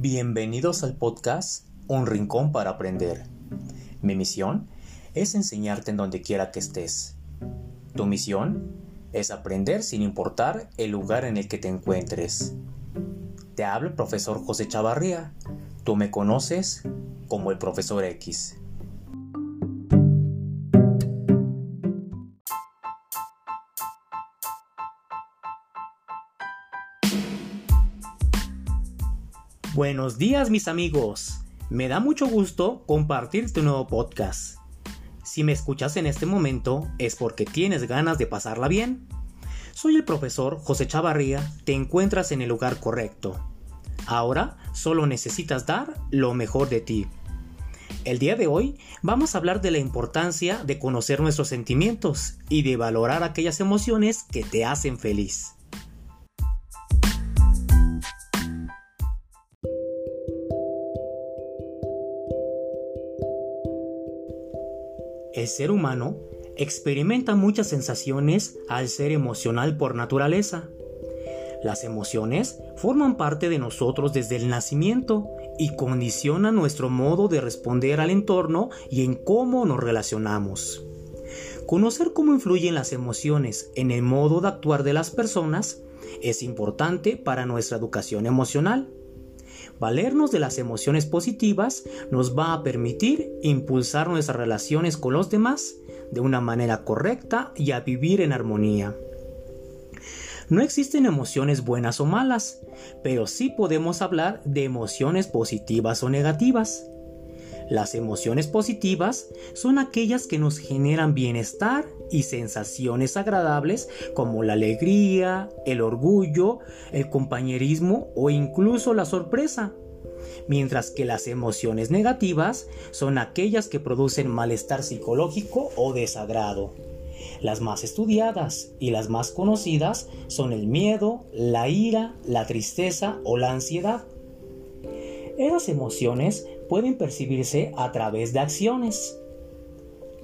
Bienvenidos al podcast Un Rincón para Aprender. Mi misión es enseñarte en donde quiera que estés. Tu misión es aprender sin importar el lugar en el que te encuentres. Te habla el profesor José Chavarría. Tú me conoces como el profesor X. Buenos días mis amigos. Me da mucho gusto compartir este nuevo podcast. Si me escuchas en este momento es porque tienes ganas de pasarla bien. Soy el profesor José Chavarría, te encuentras en el lugar correcto. Ahora solo necesitas dar lo mejor de ti. El día de hoy vamos a hablar de la importancia de conocer nuestros sentimientos y de valorar aquellas emociones que te hacen feliz. El ser humano experimenta muchas sensaciones al ser emocional por naturaleza. Las emociones forman parte de nosotros desde el nacimiento y condicionan nuestro modo de responder al entorno y en cómo nos relacionamos. Conocer cómo influyen las emociones en el modo de actuar de las personas es importante para nuestra educación emocional. Valernos de las emociones positivas nos va a permitir impulsar nuestras relaciones con los demás de una manera correcta y a vivir en armonía. No existen emociones buenas o malas, pero sí podemos hablar de emociones positivas o negativas. Las emociones positivas son aquellas que nos generan bienestar y sensaciones agradables como la alegría, el orgullo, el compañerismo o incluso la sorpresa. Mientras que las emociones negativas son aquellas que producen malestar psicológico o desagrado. Las más estudiadas y las más conocidas son el miedo, la ira, la tristeza o la ansiedad. Esas emociones pueden percibirse a través de acciones.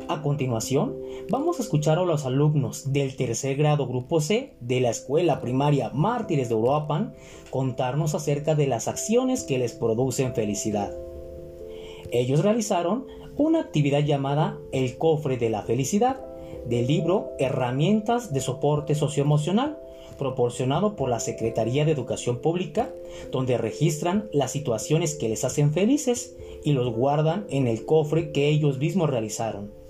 A continuación, vamos a escuchar a los alumnos del tercer grado grupo C de la escuela primaria Mártires de Uruapan contarnos acerca de las acciones que les producen felicidad. Ellos realizaron una actividad llamada El cofre de la felicidad del libro Herramientas de soporte socioemocional proporcionado por la Secretaría de Educación Pública, donde registran las situaciones que les hacen felices y los guardan en el cofre que ellos mismos realizaron.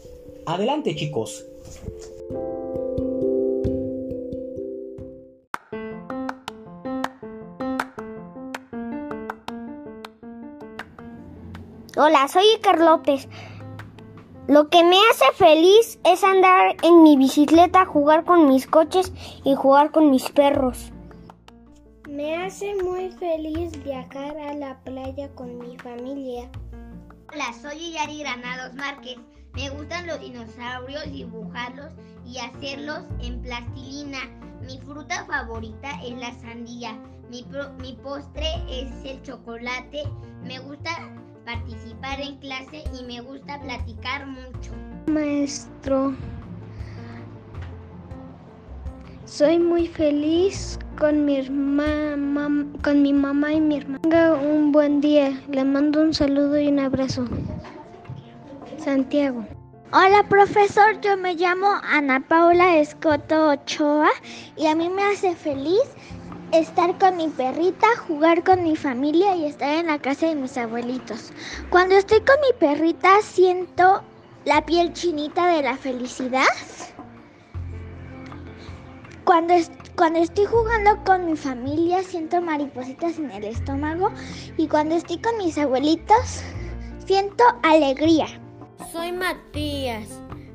Adelante chicos. Hola, soy Iker López. Lo que me hace feliz es andar en mi bicicleta, jugar con mis coches y jugar con mis perros. Me hace muy feliz viajar a la playa con mi familia. Hola, soy Yari Granados Márquez. Me gustan los dinosaurios, dibujarlos y hacerlos en plastilina. Mi fruta favorita es la sandía. Mi, mi postre es el chocolate. Me gusta participar en clase y me gusta platicar mucho. Maestro, soy muy feliz con mi, mamá, con mi mamá y mi hermana. Tenga un buen día. Le mando un saludo y un abrazo. Santiago. Hola profesor, yo me llamo Ana Paula Escoto Ochoa y a mí me hace feliz estar con mi perrita, jugar con mi familia y estar en la casa de mis abuelitos. Cuando estoy con mi perrita siento la piel chinita de la felicidad. Cuando, cuando estoy jugando con mi familia siento maripositas en el estómago y cuando estoy con mis abuelitos siento alegría. Soy Matías.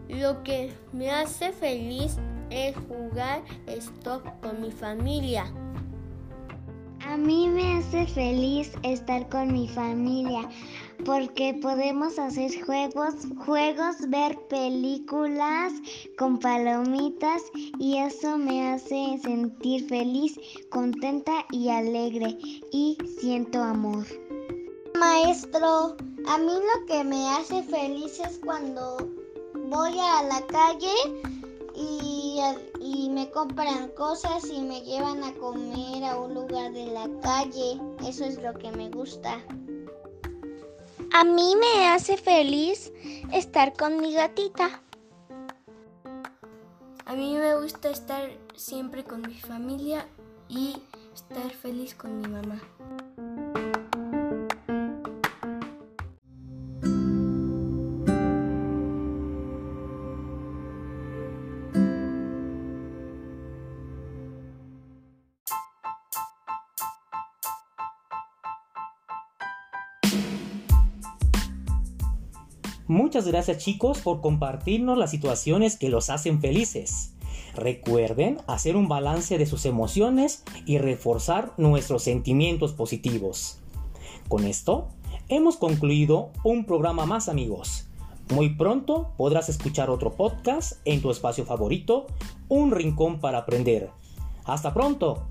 Lo que me hace feliz es jugar stop con mi familia. A mí me hace feliz estar con mi familia porque podemos hacer juegos, juegos, ver películas con palomitas y eso me hace sentir feliz, contenta y alegre y siento amor. Maestro, a mí lo que me hace feliz es cuando voy a la calle y, y me compran cosas y me llevan a comer a un lugar de la calle. Eso es lo que me gusta. A mí me hace feliz estar con mi gatita. A mí me gusta estar siempre con mi familia y estar feliz con mi mamá. Muchas gracias chicos por compartirnos las situaciones que los hacen felices. Recuerden hacer un balance de sus emociones y reforzar nuestros sentimientos positivos. Con esto, hemos concluido un programa más amigos. Muy pronto podrás escuchar otro podcast en tu espacio favorito, Un Rincón para Aprender. Hasta pronto.